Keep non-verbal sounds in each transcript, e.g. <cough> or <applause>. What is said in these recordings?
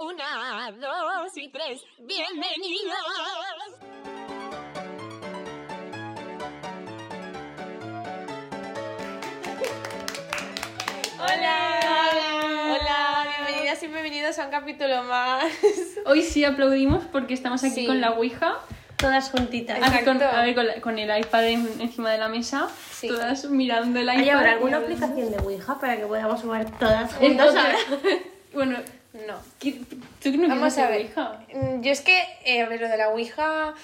Una, dos y tres. Bienvenidos. Hola. Hola, bienvenidas y bienvenidos a un capítulo más. Hoy sí aplaudimos porque estamos aquí Sí. con la Ouija. Todas juntitas. Aquí con, a ver, con, la- con el iPad en- encima de la mesa. Sí. Todas mirando el iPad. ¿Hay alguna aplicación de Ouija para que podamos jugar todas juntas? ahora? <laughs> Bueno, No. ¿qué- ¿tú no Vamos a ver. Ouija? Mm, Yo es que, eh, a ver, lo de la Ouija.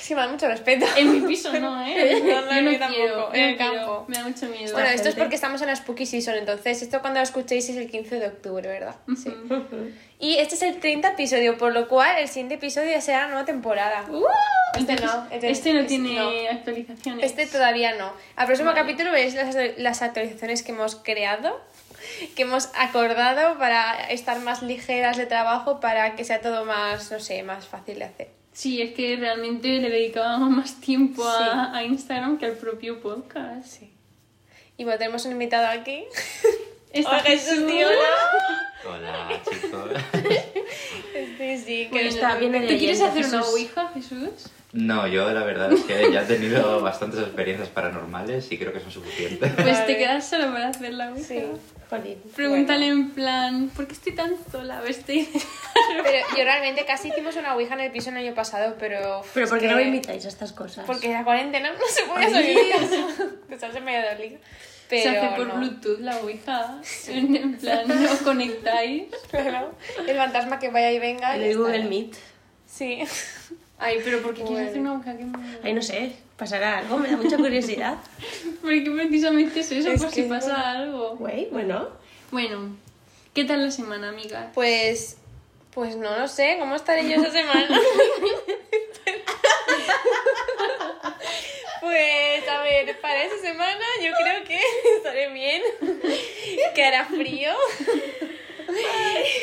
Sí, me da mucho respeto. En mi piso no, <laughs> ¿eh? No, no, yo no tampoco, quiero, en el campo. Me da mucho miedo. Bueno, esto es porque estamos en la Spooky Season, entonces esto cuando lo escuchéis es el 15 de octubre, ¿verdad? Sí. Y este es el 30 episodio, por lo cual el siguiente episodio será la nueva temporada. ¡Uh! Este Entonces, no, este- este no este tiene no. actualizaciones. Este todavía no. Al próximo Vale. capítulo veréis las, las actualizaciones que hemos creado, <laughs> que hemos acordado para estar más ligeras de trabajo, para que sea todo más, no sé, más fácil de hacer. Sí, es que realmente le dedicábamos más tiempo a, Sí. a Instagram que al propio podcast. Sí. Y bueno, tenemos un invitado aquí. <laughs> Está Hola, Jesús, Jesús. tío, <laughs> Hola chicos. Sí, sí, que Bueno, está bien ¿Tú quieres hacer una. Ouija, Jesús? No, yo la verdad es que ya he tenido bastantes experiencias paranormales y creo que son suficientes. <laughs> Pues te quedas solo para hacer la Ouija. Sí. Jolín. Pregúntale en plan, ¿por qué estoy tan sola? A ver, estoy... Pero <laughs> yo realmente casi hicimos una ouija en el piso el año pasado, pero... Pero ¿por qué que- no me invitáis a estas cosas? Porque la cuarentena no se podía salir de casa. Estás en Valladolid. Pero Se hace por no. Bluetooth la Ouija. En, en plan, os conectáis. Claro. El fantasma que vaya y venga. En y el ya Google está. Meet. Sí. Ay, pero ¿por qué Bueno. quieres hacer una Ouija? ¿Qué me- Ay, no sé, pasará algo, me da mucha curiosidad. <laughs> Porque precisamente es eso, Es por que si pasa bueno. algo. Güey, bueno. Bueno, ¿qué tal la semana, amiga? Pues. Pues no lo sé, ¿cómo estaré yo esa semana? <laughs> pues a ver, para esa semana yo creo que <laughs> estaré bien, que hará frío.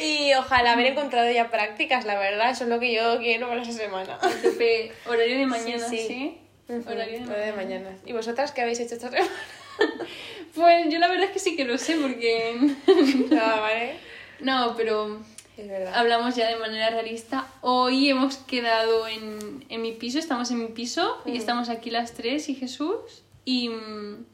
Y ojalá haber encontrado ya prácticas, la verdad, eso es lo que yo quiero para esa semana. Tope, horario de mañana, Sí, ¿sí? sí. Horario de mañana. ¿Y vosotras qué habéis hecho esta semana? <laughs> Pues yo la verdad es que sí que lo sé porque... Ah, vale. No, pero Es verdad. hablamos ya de manera realista. Hoy hemos quedado en, en mi piso, estamos en mi piso y estamos aquí las tres y Jesús y, mm,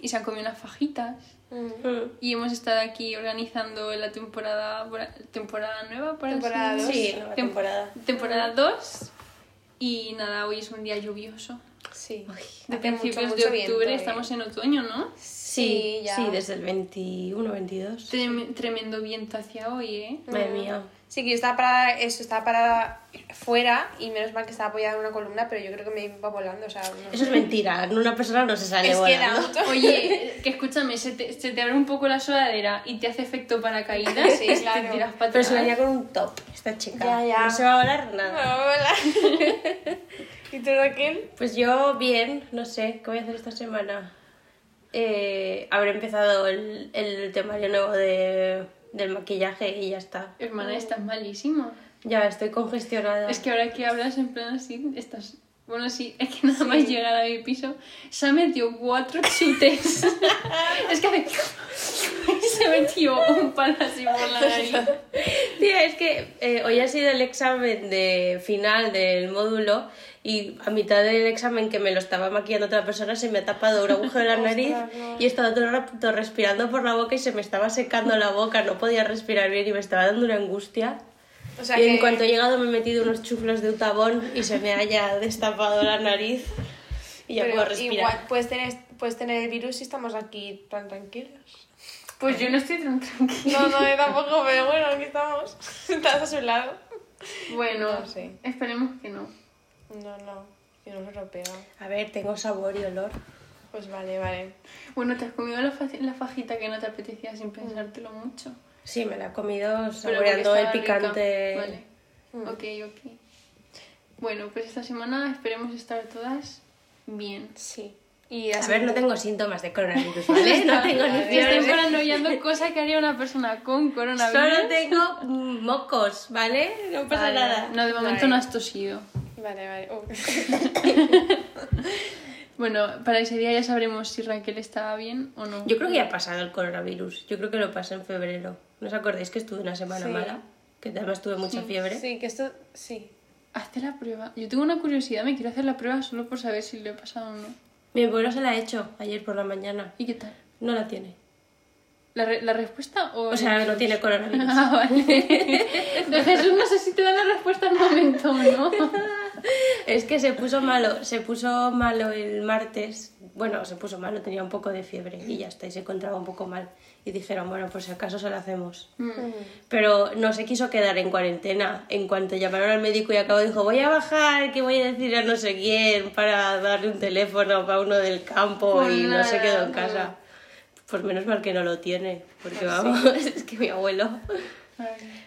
y se han comido unas fajitas. Mm. Y hemos estado aquí organizando la temporada, temporada nueva, por así Temporada dos. decirlo. Sí, nueva Tem- temporada. Temporada 2. Y nada, hoy es un día lluvioso. Sí. De Hace principios mucho, de mucho octubre eh. estamos en otoño, ¿no? Sí, ya. sí, desde el 21, 22. Trem- tremendo viento hacia hoy, ¿eh? Madre mía. Sí, que yo estaba parada, eso, estaba parada fuera y menos mal que estaba apoyada en una columna, pero yo creo que me iba volando, o sea... no Eso es mentira, una persona no se sale Es que da volando. mucho... <laughs> Oye, que escúchame, se te, se te abre un poco la sudadera y te hace efecto paracaídas Sí, claro. te tiras para Pero se venía con un top, esta chica. Ya, ya. No se va a volar nada. Hola. <laughs> ¿Y tú, Raquel? Pues yo bien, no sé, ¿qué voy a hacer esta semana? Eh, habré empezado el, el temario nuevo de, del maquillaje y ya está. Hermana, estás malísima. Ya estoy congestionada. Es que ahora que hablas en plan así, estás... Bueno, sí, es que nada más llegar a mi piso se ha metido cuatro chutes. <laughs> es que hace... <laughs> se metió un palo así por la nariz. Tía, es que eh, hoy ha sido el examen de final del módulo y a mitad del examen que me lo estaba maquillando otra persona se me ha tapado un agujero en la <laughs> nariz Ostras, no. y he estado todo el rato respirando por la boca y se me estaba secando la boca, no podía respirar bien y me estaba dando una angustia. O sea y que... en cuanto he llegado me he metido unos chuflos de utabón y se me haya destapado la nariz y ya pero puedo respirar. igual puedes tener, puedes tener el virus si estamos aquí tan tranquilos. Pues yo no estoy tan tranquila. No, no, yo tampoco, pero bueno, aquí estamos. <laughs> Estás a su lado. Bueno, No sé. esperemos que no. No, no, que no se lo pega. A ver, tengo sabor y olor. Pues vale, vale. Bueno, te has comido la, fa- la fajita que no te apetecía sin pensártelo mucho. Sí, me la he comido saboreando el rica. picante. Vale. Mm. Ok, ok. Bueno, pues esta semana esperemos estar todas bien. Sí. Y A ver, no tengo síntomas de coronavirus, ¿vale? <laughs> No tengo ni Estoy fiebre. paranoiando cosa que haría una persona con coronavirus. Solo tengo mm, mocos, ¿vale? No pasa Vale. nada. No, de momento Vale. no has tosido. Vale, vale. Oh. <laughs> Bueno, para ese día ya sabremos si Raquel estaba bien o no. Yo creo que ya ha pasado el coronavirus. Yo creo que lo pasé en febrero. ¿No os acordáis que estuve una semana Sí. mala? que además tuve mucha fiebre. Sí, que esto, sí. Hazte la prueba. Yo tengo una curiosidad, me quiero hacer la prueba solo por saber si lo he pasado o no. Mi abuelo se la ha hecho ayer por la mañana. ¿Y qué tal? No la tiene. ¿La, re- la respuesta o...? O sea, no tiene coronavirus. Ah, vale. <laughs> Jesús no sé si te da la respuesta al momento no. <laughs> Es que se puso malo, se puso malo el martes. Bueno, se puso malo, tenía un poco de fiebre y ya está, y se encontraba un poco mal. Y dijeron, bueno, por si acaso se lo hacemos. Pero no se quiso quedar en cuarentena. En cuanto llamaron al médico y acabó, dijo, voy a bajar, que voy a decir a no sé quién para darle un teléfono para uno del campo Pues y no se quedó en casa. Pues menos mal que no lo tiene, porque vamos, <laughs> es que mi abuelo...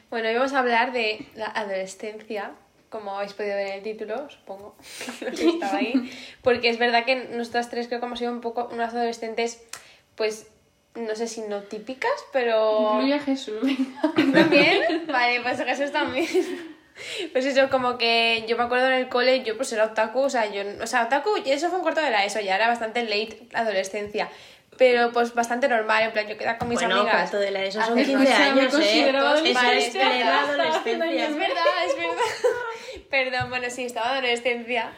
Bueno, hoy vamos a hablar de la adolescencia, como habéis podido ver en el título, supongo <laughs> que <laughs> estaba ahí. Porque es verdad que nosotras tres creo que hemos sido un poco unas adolescentes, pues, no sé si no típicas, pero... Incluye a Jesús, venga. ¿También? <laughs> Vale, pues Jesús también. Pues eso, como que yo me acuerdo en el cole, yo pues era otaku, o sea, yo, o sea, otaku, eso fue un cuarto de la ESO, ya era bastante late la adolescencia, pero pues bastante normal, en plan, yo quedaba con mis Bueno, amigas. cuarto de la ESO son hacer 15 cosas, me años, ¿eh? Eso es plena adolescencia. Es verdad, es verdad. <laughs> Perdón, bueno, sí, estaba en adolescencia.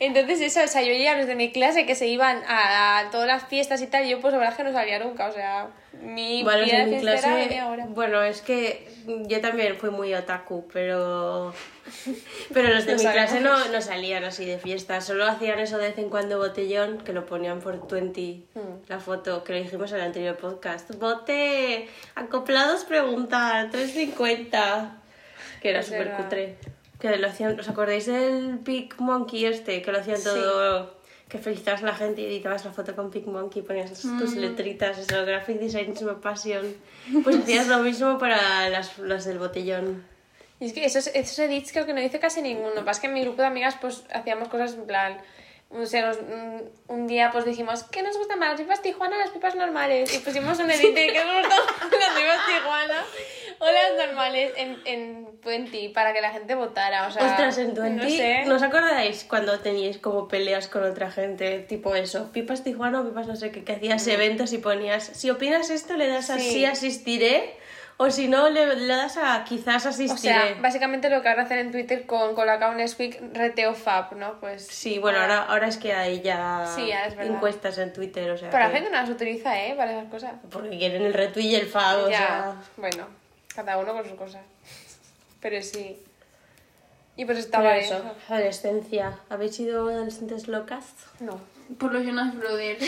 Entonces eso, o sea, yo a los de mi clase que se iban a, todas las fiestas y tal, yo pues la verdad es que no salía nunca, o sea, mi Bueno, vida en mi clase, ahora. bueno, es que yo también fui muy otaku, pero pero los de Lo mi clase no, sabemos. no salían así de fiesta, solo hacían eso de vez en cuando botellón, que lo ponían por 20, Hmm. la foto que lo dijimos en el anterior podcast. Bote, acoplados preguntar, 3.50, que era Es súper cutre. Que lo hacían, ¿os acordáis del Big Monkey este? Que lo hacían todo... Que felicitabas a la gente y editabas la foto con Big Monkey, ponías tus letritas, eso, Graphic Design is my passion. Pues hacías lo mismo para las, las del botellón. Y es que esos, esos edits creo que no dice casi ninguno. Pasa que en mi grupo de amigas pues hacíamos cosas en plan... O sea, nos- un, un día pues dijimos, ¿qué nos gustan más, las pipas Tijuana o las pipas normales? Y pusimos un edit de ¿qué nos gustan las pipas Tijuana o las normales en, en Twenty para que la gente votara. O sea, Ostras, en Twenty, No sé. ¿no os acordáis cuando teníais como peleas con otra gente? Tipo eso, pipas Tijuana o pipas no sé qué, que hacías eventos y ponías, si opinas esto le das a Sí. sí asistiré, o si no le, le das a quizás O asistiré. sea, básicamente lo que ahora hacen en Twitter con Colacao Nesquik, Reteo Fab, ¿no? Pues... Sí, bueno, ahora, ahora es que hay ya Sí, ya es verdad. encuestas en Twitter, o sea. Pero la gente no las utiliza, ¿eh? Para esas cosas. Porque quieren el retweet y el fab, o ya, sea. bueno, cada uno con sus cosas. Pero sí. Y pues Pero estaba eso, eso. adolescencia. ¿Habéis sido adolescentes locas? No. Por los Jonas Brothers.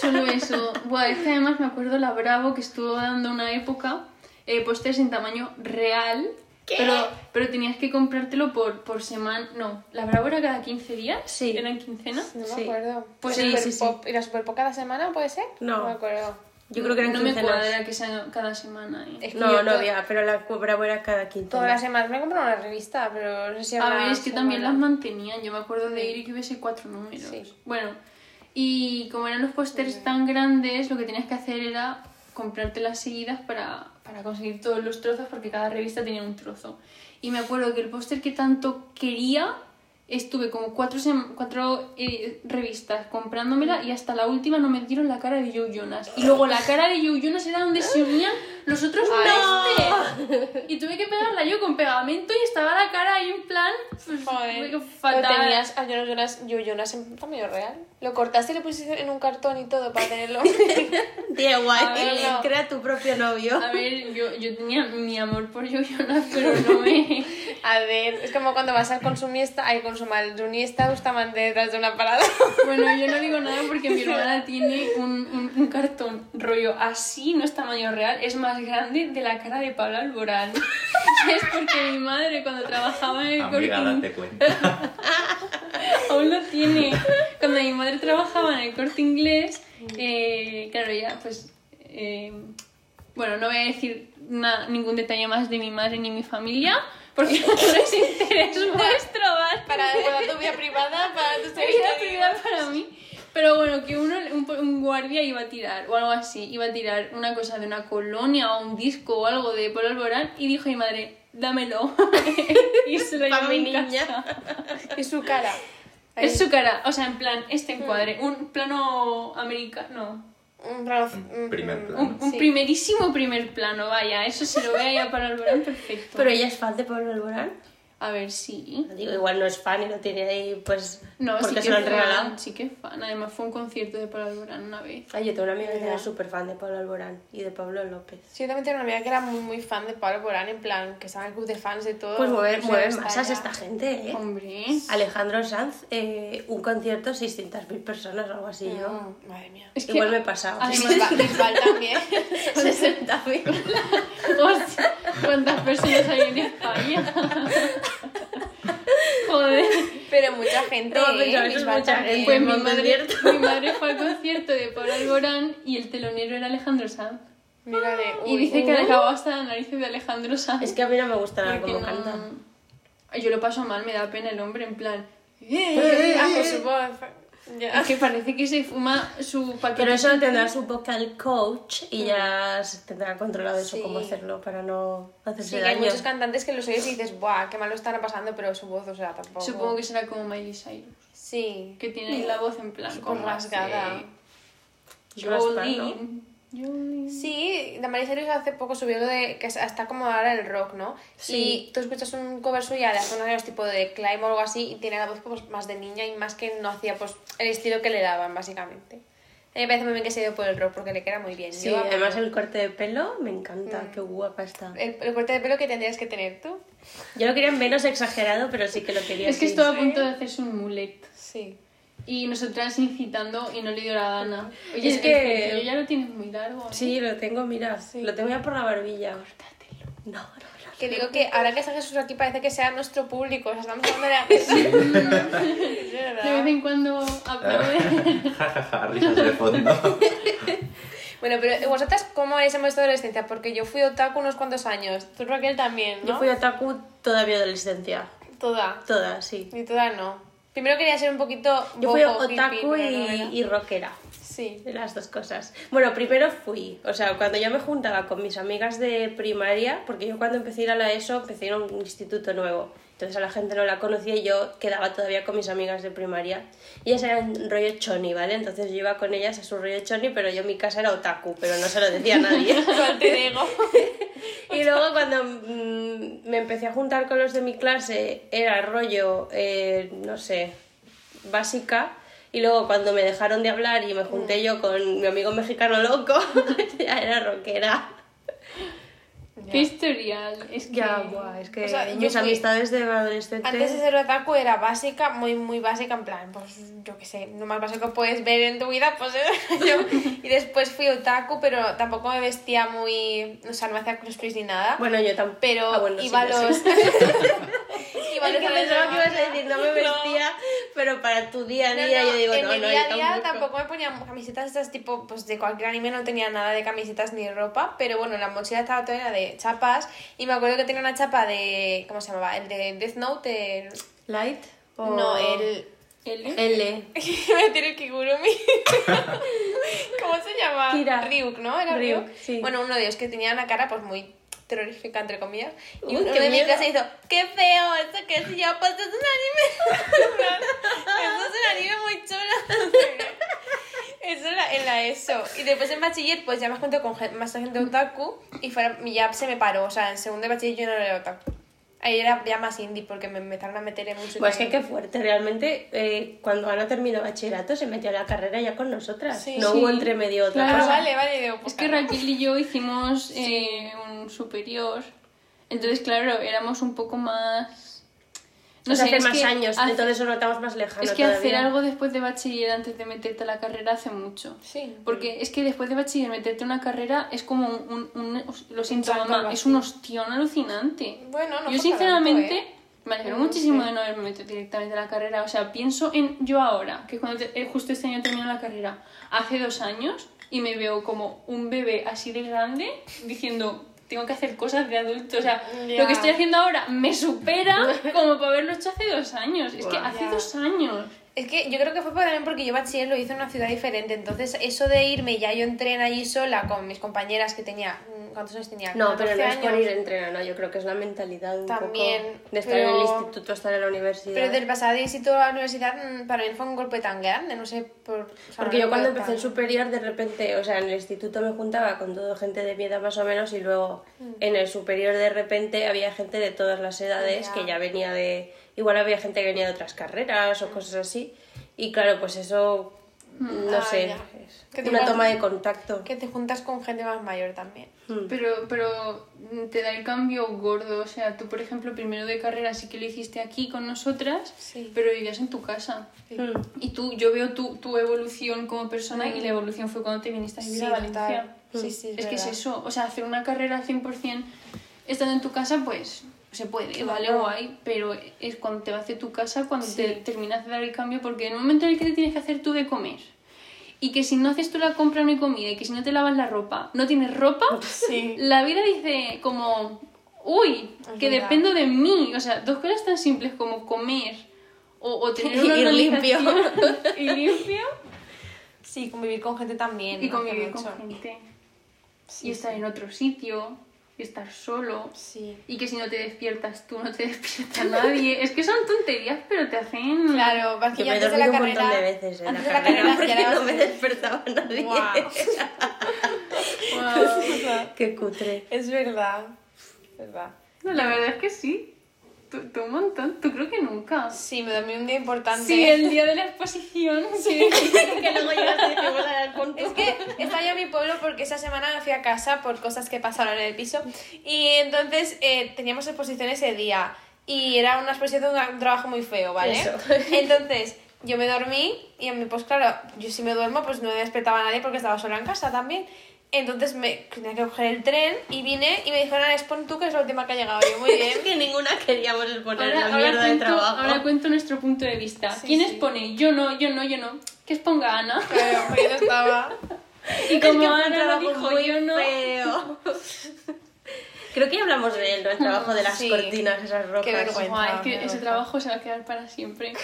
Solo eso. Buah, es que además me acuerdo la Bravo que estuvo dando una época eh, pósters en tamaño real. Pero, pero tenías que comprártelo por, por semana. No, la Bravo era cada 15 días. Sí. ¿Eran quincenas? No me Sí. acuerdo. Pues ¿Y sí, sí, Superpop- ¿Y la Superpop cada semana puede ser? No. No me acuerdo. Yo creo que eran No me quincenas. cuadra que sea cada semana. eh. Es que No, yo no había, pero la Bravo era cada quince. Todas las semanas me he comprado una revista, pero no sé si A una ver, es que también las mantenían. Yo me acuerdo de ir y que hubiese cuatro números. Sí. Bueno, y como eran los pósters tan grandes, lo que tenías que hacer era comprarte las seguidas para, para conseguir todos los trozos, porque cada revista tenía un trozo. Y me acuerdo que el póster que tanto quería, estuve como cuatro, cuatro eh, revistas comprándomela y hasta la última no me dieron la cara de Joe Jonas. Y luego la cara de Joe Jonas era donde se unían los otros pósters. Y tuve que pegarla yo con pegamento y estaba la cara ahí en plan pues, Joder. fatal. Pero tenías a Jonas Jonas, yo Jonas en tamaño real. Lo cortaste y lo pusiste en un cartón y todo para tenerlo. <laughs> A ver, no. crea tu propio novio. A ver, yo, yo tenía mi amor por Joe Jonas, pero no me... <laughs> A ver, es como cuando vas al consumista, al consumista estaban detrás de una parada. <laughs> Bueno, yo no digo nada porque mi hermana tiene un, un, un cartón rollo así, no es tamaño real, es más grande de la cara de Pablo Alborán. Es porque mi madre cuando trabajaba en el Amiga, corte date cuenta. Aún lo tiene. <laughs> Cuando mi madre trabajaba en el corte inglés, eh, claro, ya pues. eh, bueno, no voy a decir na- ningún detalle más de mi madre ni mi familia, porque <laughs> no es interés vuestro, ¿vale? Para, para tu vida privada, para tu <laughs> vida privada para mí. Pero bueno, que uno, un, un guardia iba a tirar, o algo así, iba a tirar una cosa de una colonia o un disco o algo de Polo Alborán y dijo mi madre, dámelo. y se lo llevó mi niña. Y su cara. Es su cara, o sea, en plan, este encuadre, un plano americano, Un plano... Un primer mm, plano. Un, un sí. primerísimo primer plano, vaya, eso se lo ve ahí a Pablo Alborán perfecto. Pero ella es fan de Pablo Alborán. A ver, sí. Digo, igual no es fan y lo tiene ahí, pues, No, sí porque que se lo han fan, regalado. Sí que es fan. Además fue un concierto de Pablo Alborán una vez. Ay, yo tengo una amiga que es súper fan de Pablo Alborán y de Pablo López. Sí, yo también tengo una amiga que era muy, muy fan de Pablo Borán, en plan, que estaba en el club de fans de todo. Pues mueve, no sé, mueve está masas esta gente, ¿eh? Hombre. Alejandro Sanz, eh, un concierto, 600.000 personas o algo así yo. Mm, madre mía. Es que Igual me he pasado. Además, Bisbal, <laughs> también. <laughs> 60.000. Hostia, ¿cuántas personas hay en España? <laughs> Mucha <laughs> gente, No, pero ¿eh? eso es Bisbal mucha gente. Pues mi madre, <laughs> mi madre fue al concierto de Pablo Alborán y el telonero era Alejandro Sanz. Mírale, Y uy, dice que acabó hasta la nariz de Alejandro Sanz. Es que a mí no me gusta nada cómo no- canta. Yo lo paso mal, me da pena el hombre, en plan... <laughs> Ah, por su voz. Ya. Es que parece que se fuma su paquete. Pero eso tendrá su vocal coach y ya se tendrá controlado eso, Sí. cómo hacerlo para no hacerse Sí, que hay daño. muchos cantantes que los oyes y dices, ¡buah, qué mal lo estará pasando! Pero su voz, o sea, tampoco. Supongo que será como Miley Cyrus. Sí. Que tiene ahí la voz en plan rasgada. Sí, Damaris Cyrus hace poco subió lo de que está como ahora el rock, ¿no? Sí. Y tú escuchas un cover suya de hace unos años tipo de Climb o algo así y tiene la voz pues, más de niña y más que no hacía pues el estilo que le daban, básicamente. A mí me parece muy bien que se dio por el rock porque le queda muy bien. Sí, Yo además el corte de pelo me encanta, Mm. qué guapa está. el, el corte de pelo que tendrías que tener tú. Yo lo quería menos exagerado, pero sí que lo quería Es que estuvo a punto de hacerse un mulet. Sí. Y nosotras incitando y no le dio la gana. Oye, Es que- el ya lo tienes muy largo. ¿eh? Sí, lo tengo, mira, lo tengo ya por la barbilla. No, no, no. Que digo que ahora que está Jesús aquí parece que sea nuestro público. O sea, estamos hablando de... <laughs> <laughs> Verdad. De vez en cuando aplaude. <laughs> Ja, ja, ja, risas de fondo. Bueno, pero ¿vosotras cómo es en vuestra adolescencia? Porque yo fui otaku unos cuantos años. Tú, Raquel, también, ¿no? Yo fui otaku toda mi adolescencia. Toda. Toda, sí. Y toda no. Primero quería ser un poquito Yo fui bobo, otaku y, y rockera. Sí. Las dos cosas. Bueno, primero fui, o sea, cuando yo me juntaba con mis amigas de primaria, porque yo cuando empecé a ir a la ESO empecé a ir a un instituto nuevo, entonces a la gente no la conocía y yo quedaba todavía con mis amigas de primaria. Y ellas eran rollo choni, ¿vale? Entonces yo iba con ellas a su rollo choni, pero yo en mi casa era otaku, pero no se lo decía a nadie. <laughs> <laughs> Y luego cuando mm, me empecé a juntar con los de mi clase era rollo, eh, no sé, básica. Y luego cuando me dejaron de hablar y me junté yo con mi amigo mexicano loco, <laughs> ya era rockera. Qué historial. Es que... Ya, buah, es que O sea, mis amistades de adolescente... Antes de ser otaku era básica, muy, muy básica, en plan, pues yo qué sé, lo más básico que puedes ver en tu vida, pues era <laughs> yo. Y después fui otaku, pero tampoco me vestía muy. O sea, no me hacía cosplays ni nada. Bueno, yo tampoco. pero Ah, bueno, sí, iba a ya los. sé. <laughs> <laughs> iba Es los que pensaba que ibas a decir, no me No. vestía, pero para tu día a No, día no, yo digo, en no, mi no, día a día tampoco. me ponía camisetas estas tipo pues de cualquier anime no tenía nada de camisetas ni ropa pero bueno la mochila estaba toda llena de chapas y me acuerdo que tenía una chapa de ¿cómo se llamaba? el de Death Note el- ¿Light? O... no el L. L. <laughs> Iba a el Kigurumi. <laughs> ¿Cómo se llama? Kira. Ryuk, ¿no? ¿Era Ryuk? Ryuk, sí. Bueno, uno de ellos que tenía una cara pues muy terrorífica, entre comillas. Y Uy, uno qué de mi clase hizo, ¡qué feo! ¿Esto qué es? Y yo, pues es un anime. <laughs> Eso es un anime muy chulo. Eso era en la ESO. Y después en bachiller, pues ya me junté con gen- más gente otaku y fuera, y ya se me paró. O sea, en segundo de bachiller yo no era otaku. Ahí era ya más indie porque me empezaron a meter en música. Pues que qué fuerte, realmente eh, cuando Ana terminó bachillerato se metió a la carrera ya con nosotras. Sí. no Sí. hubo entre medio otra Ah, Claro. cosa. vale, vale. Digo, Es pues que claro. Raquel y yo hicimos eh, un superior. Entonces, claro, éramos un poco más... No hace más que años, hace- entonces lo notamos más lejano Es que todavía. hacer algo después de bachiller antes de meterte a la carrera hace mucho. Sí. Porque es que después de bachiller meterte a una carrera es como un... un- un- lo siento, mamá, es un ostión alucinante. Bueno, no Yo sinceramente tanto, ¿eh? me alegro No muchísimo de no haberme metido directamente a la carrera. O sea, pienso en yo ahora, que cuando te- eh, justo este año terminé la carrera, hace dos años, y me veo como un bebé así de grande diciendo... Tengo que hacer cosas de adulto. O sea, lo que estoy haciendo ahora me supera <laughs> como para haberlo hecho hace dos años. Es que hace dos años. Es que yo creo que fue también porque yo bachiller lo hice en una ciudad diferente. Entonces, eso de irme, ya yo entré en allí sola con mis compañeras que tenía ¿cuántos años tenía? No, pero no 14 es por ir entrenando, yo creo que es la mentalidad un También, poco de estar en el instituto, estar en la universidad. Pero del pasar de instituto a la universidad mm, para mí fue un golpe tan grande, no sé por... o sea, Porque no yo cuando empecé el tan- superior, de repente, o sea, en el instituto me juntaba con toda gente de mi edad más o menos y luego en el superior de repente había gente de todas las edades Ya. que ya venía de... Igual había gente que venía de otras carreras o cosas así. Y claro, pues eso, no Ah, sé, Que una toma de contacto. Que te juntas con gente más mayor también. Mm. Pero, pero te da el cambio gordo. O sea, tú, por ejemplo, primero de carrera sí que lo hiciste aquí con nosotras, Sí. pero vivías en tu casa. Mm. Y tú, yo veo tu, tu evolución como persona y la evolución fue cuando te viniste a vivir Sí, a Valencia. Sí, sí, es es que es eso. O sea, hacer una carrera 100% estando en tu casa, pues se puede, Claro. vale, guay, pero es cuando te vas de tu casa, cuando te terminas de dar el cambio, porque en el momento en el que te tienes que hacer tú de comer, y que si no haces tú la compra no hay comida, y que si no te lavas la ropa, no tienes ropa, <laughs> Sí. la vida dice como, uy, Es que verdad. dependo de mí. O sea, dos cosas tan simples como comer o, o tener <laughs> una Y limpio. <laughs> y limpio Sí, convivir con gente también. y convivir con gente. Sí, y estar en otro sitio, y estar solo. Sí. Y que si no te despiertas tú, no te <laughs> despierta <laughs> nadie. es que son tonterías, pero te hacen... Claro, vas que Yo me de la un carrera... montón de veces en la antes de la carrera carrera porque no me despertaba nadie. Guau. <laughs> Qué cutre. Es verdad. Es verdad. No, la verdad es que sí. Tú, un montón. Tú creo que nunca. Sí, me dormí un día importante. Sí, el día de la exposición. <laughs> Sí. que luego llegaste y. Es que estaba yo en mi pueblo porque esa semana me fui a casa por cosas que pasaron en el piso y entonces eh, teníamos exposición ese día y era una exposición de un, un trabajo muy feo, ¿vale? Eso. <laughs> Entonces yo me dormí y a mí pues claro, yo si me duermo pues no despertaba a nadie porque estaba sola en casa también. Entonces me tenía que coger el tren y vine y me dijeron, expon tú que es la última que ha llegado. Yo, muy <laughs> bien. Es que ninguna queríamos exponer Ahora, la ahora mierda de cuento, trabajo. ahora cuento nuestro punto de vista. Sí, ¿Quién sí. expone? Yo no, yo no, yo no. Que exponga Ana. Claro, porque yo no estaba. <laughs> Y Es que como Ana dijo, muy yo no. feo. <laughs> Creo que ya hablamos de él, ¿no? El trabajo de las Sí. cortinas, esas rojas. Qué vergüenza. Es que ese trabajo se va a quedar para siempre.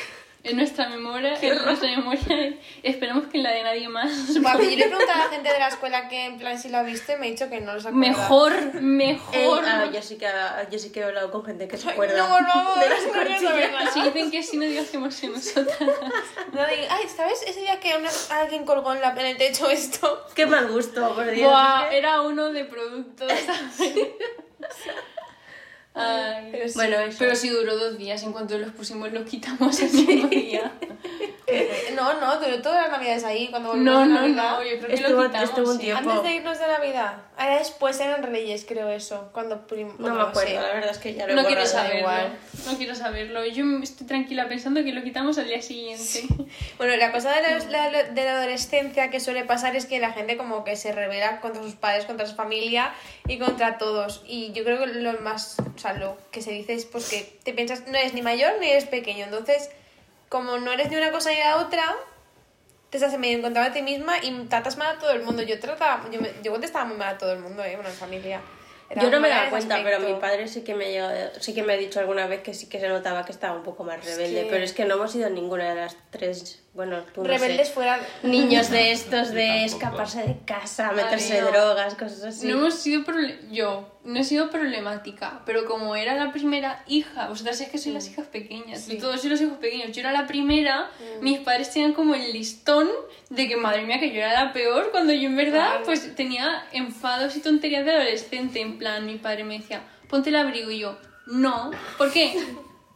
En nuestra memoria, en nuestra memoria. Esperemos que en la de nadie más. Bueno, yo le he preguntado a la gente de la escuela que en plan si visto y me ha dicho que no lo acuerda. Mejor, mejor. Eh, ah, yo, sí que, yo sí que he hablado con gente que se acuerda. No, por favor, de las no saber nada. Si dicen que sí, no digas que hemos sido nosotras. No digas, ay, ¿sabes ese día que una- alguien colgó en, la, en el techo esto? Qué mal gusto, por Dios. Buah, era uno de productos. <laughs> Ay. Pero sí. Bueno, eso. Pero sí duró dos días. En cuanto los pusimos, los quitamos <laughs> el mismo día. No, no, duró todas las navidades ahí cuando volvimos No, no, Navidad. no. Yo creo que Estuvo- lo quitamos. estuvo un sí. tiempo. Antes de irnos de Navidad. Ahora después eran Reyes, creo eso. Cuando prim- No me acuerdo, sí. la verdad es que ya lo he No quiero borrado, da saberlo. igual. No quiero saberlo. Yo me estoy tranquila pensando que lo quitamos al día siguiente. Bueno, la cosa de la, la- de la adolescencia que suele pasar es que la gente como que se revela contra sus padres, contra su familia y contra todos. Y yo creo que lo más, o sea, lo que se dice es pues que te piensas, no eres ni mayor ni eres pequeño. Entonces, como no eres ni una cosa ni la otra, te estás medio en contra de ti misma y tratas mal a todo el mundo. Yo trataba, yo, me, yo contestaba muy mal a todo el mundo, ¿eh? Bueno, en familia. Era Yo no me daba cuenta, pero aspecto. mi padre sí que me sí que me ha dicho alguna vez que sí que se notaba que estaba un poco más rebelde, que- pero es que no hemos sido ninguna de las tres, bueno, tú no sé, Rebeldes fuera... niños de <laughs> estos de escaparse de casa, meterse Ay, no. drogas, cosas así. No hemos sido yo no he sido problemática, pero como era la primera hija, vosotras es que sois las hijas pequeñas, Sí. todos sois los hijos pequeños, yo era la primera, mis padres tenían como el listón de que madre mía que yo era la peor, cuando yo en verdad Claro. pues tenía enfados y tonterías de adolescente, en plan mi padre me decía, ponte el abrigo y yo, no, ¿por qué?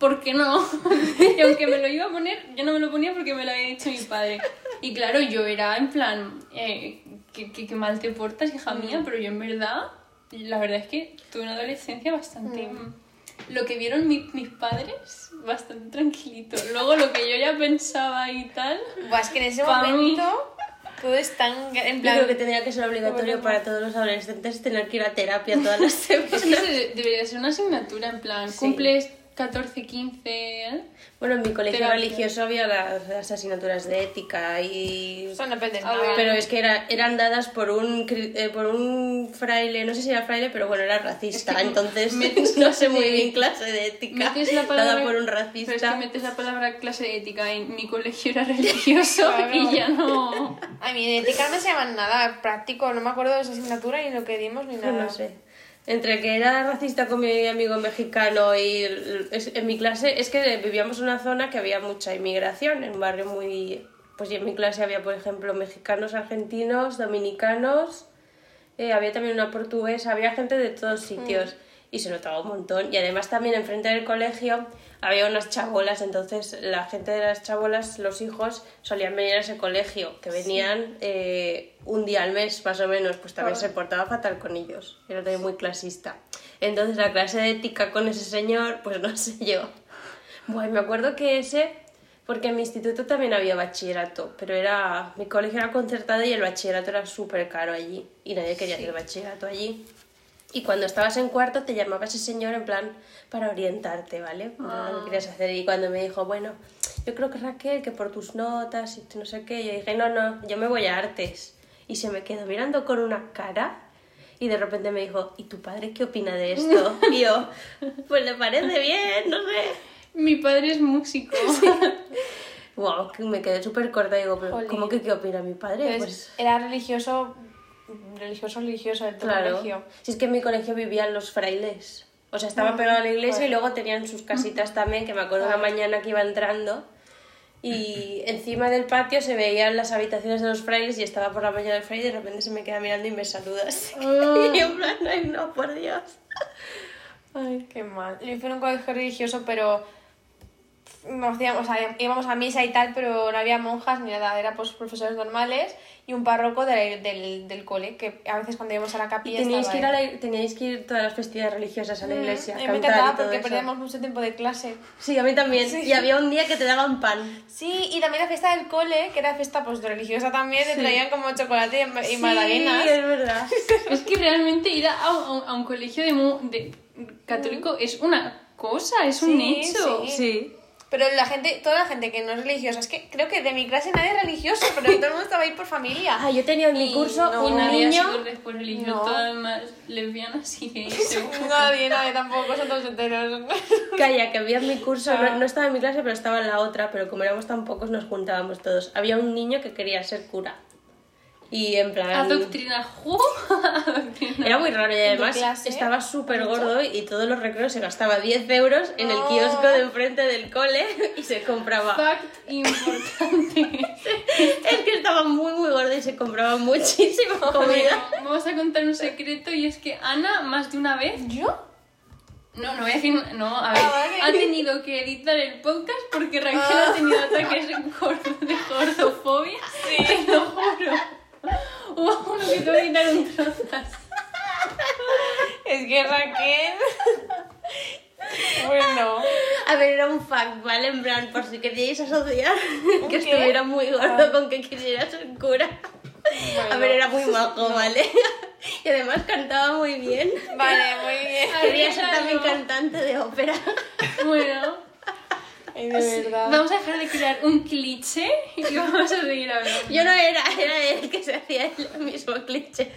¿Por qué no? <laughs> y aunque me lo iba a poner, yo no me lo ponía porque me lo había dicho mi padre. Y claro, yo era en plan, eh, que, que, que mal te portas, hija mía, pero yo en verdad, la verdad es que tuve una adolescencia bastante... mm, Lo que vieron mi- mis padres, bastante tranquilito. Luego lo que yo ya pensaba y tal... Buah, es que en ese mí. momento todo es tan... En Yo plan... creo que tendría que ser obligatorio Bueno. para todos los adolescentes tener que ir a terapia todas las semanas. <laughs> Es que debería ser una asignatura, en plan, Sí. cumples 14, 15, ¿eh? Bueno, en mi colegio Terapia. religioso había las, las asignaturas de ética y... Eso no depende A nada. ver. Pero es que era, eran dadas por un, eh, por un fraile, no sé si era fraile, pero bueno, era racista, Es que entonces metes <laughs> no sé muy bien clase de ética Metes la palabra, dada por un Pero es racista. que metes la palabra clase de ética en mi colegio era religioso <laughs> Claro. y ya no... A mí de ética no me enseñaban nada práctico, no me acuerdo de esa asignatura ni lo que dimos ni nada. No sé. Entre que era racista con mi amigo mexicano y en mi clase, es que vivíamos en una zona que había mucha inmigración, en un barrio muy... Pues en mi clase había, por ejemplo, mexicanos, argentinos, dominicanos, eh, había también una portuguesa, había gente de todos sitios y se notaba un montón. Y además también enfrente del colegio había unas chabolas, entonces la gente de las chabolas, los hijos, solían venir a ese colegio, que venían eh, un día al mes más o menos, pues también se portaba fatal con ellos, era también muy clasista. Entonces la clase de ética con ese señor, pues no sé yo. Bueno, me acuerdo que ese, porque en mi instituto también había bachillerato, pero era, mi colegio era concertado y el bachillerato era súper caro allí y nadie quería hacer bachillerato allí. Y cuando estabas en cuarto te llamaba ese señor en plan para orientarte, ¿vale? Para lo que querías hacer. Y cuando me dijo, bueno, yo creo que Raquel, que por tus notas y no sé qué, yo dije, no, no, yo me voy a artes. Y se me quedó mirando con una cara y de repente me dijo, ¿y tu padre qué opina de esto? <laughs> Y yo, pues le parece bien, no sé. Mi padre es músico. <laughs> Wow, que me quedé súper corta. Digo, pero. ¿cómo que qué opina mi padre? Entonces, Pues Era religioso, religioso, religioso de tu claro. colegio. Si es que en mi colegio vivían los frailes. O sea, estaba pegado a la iglesia y luego tenían sus casitas <laughs> también, que me acuerdo una mañana que iba entrando y <laughs> encima del patio se veían las habitaciones de los frailes y estaba por la mañana el fraile y de repente se me queda mirando y me saluda así. <laughs> y yo en plan, ay no, por Dios. Ay. Qué mal. Yo fui en un colegio religioso, pero no hacíamos, o sea, íbamos a misa y tal, pero no había monjas ni nada, era pues profesores normales y un párroco del, del, del cole, que a veces cuando íbamos a la Y capilla teníais que, ir a la, teníais que ir todas las festividades religiosas a la iglesia. Mm, a a mí me y encantaba todo porque eso. perdíamos mucho tiempo de clase. Sí, a mí también. Sí. Y había un día que te daban pan. Sí, y también la fiesta del cole, que era fiesta pues religiosa también, te Sí. traían como chocolate y, y Sí, magdalenas. es verdad. <laughs> es que realmente ir a, a- a un colegio de, de católico es una cosa, es un Sí, hecho. sí. Pero la gente, toda la gente que no es religiosa, es que creo que de mi clase nadie es religioso, pero todo el mundo estaba ahí por familia. Ah, yo tenía en mi curso no. un Nadie niño... sido después religioso, No. todas más lesbianas y gays. <laughs> Nadie, nadie tampoco, son todos enteros. <laughs> Calla, que había en mi curso, Ah. no, no estaba en mi clase, pero estaba en la otra, pero como éramos tan pocos nos juntábamos todos. Había un niño que quería ser cura. Y en plan... Adoctrina. Adoctrina. <laughs> Era muy raro y además estaba súper gordo y todos los recreos se gastaba 10 euros en el Oh. kiosco de enfrente del cole <laughs> y se compraba... Fact importante. <laughs> Es que estaba muy muy gordo y se compraba muchísima comida. Bueno, vamos a contar un secreto y es que Ana, más de una vez, ¿Yo? no, no voy a decir, no, a ver, Ah, vale. ha tenido que editar el podcast porque Raquel ha tenido ataques de gordo- de gordofobia. Sí. Te lo juro. Hubo uno que tuvo que un. Es que Raquel. bueno. A ver, era un fact, ¿vale? En plan, por si queríais asociar que qué? estuviera muy gordo con que quisiera ser cura. A ver, era muy majo, ¿vale? Y además cantaba muy bien. Vale, muy bien. Quería ser también cantante de ópera. Bueno, Ay, de verdad. vamos a dejar de crear un cliché y <laughs> vamos a seguir hablando. Yo no era, era él que se hacía el mismo cliché.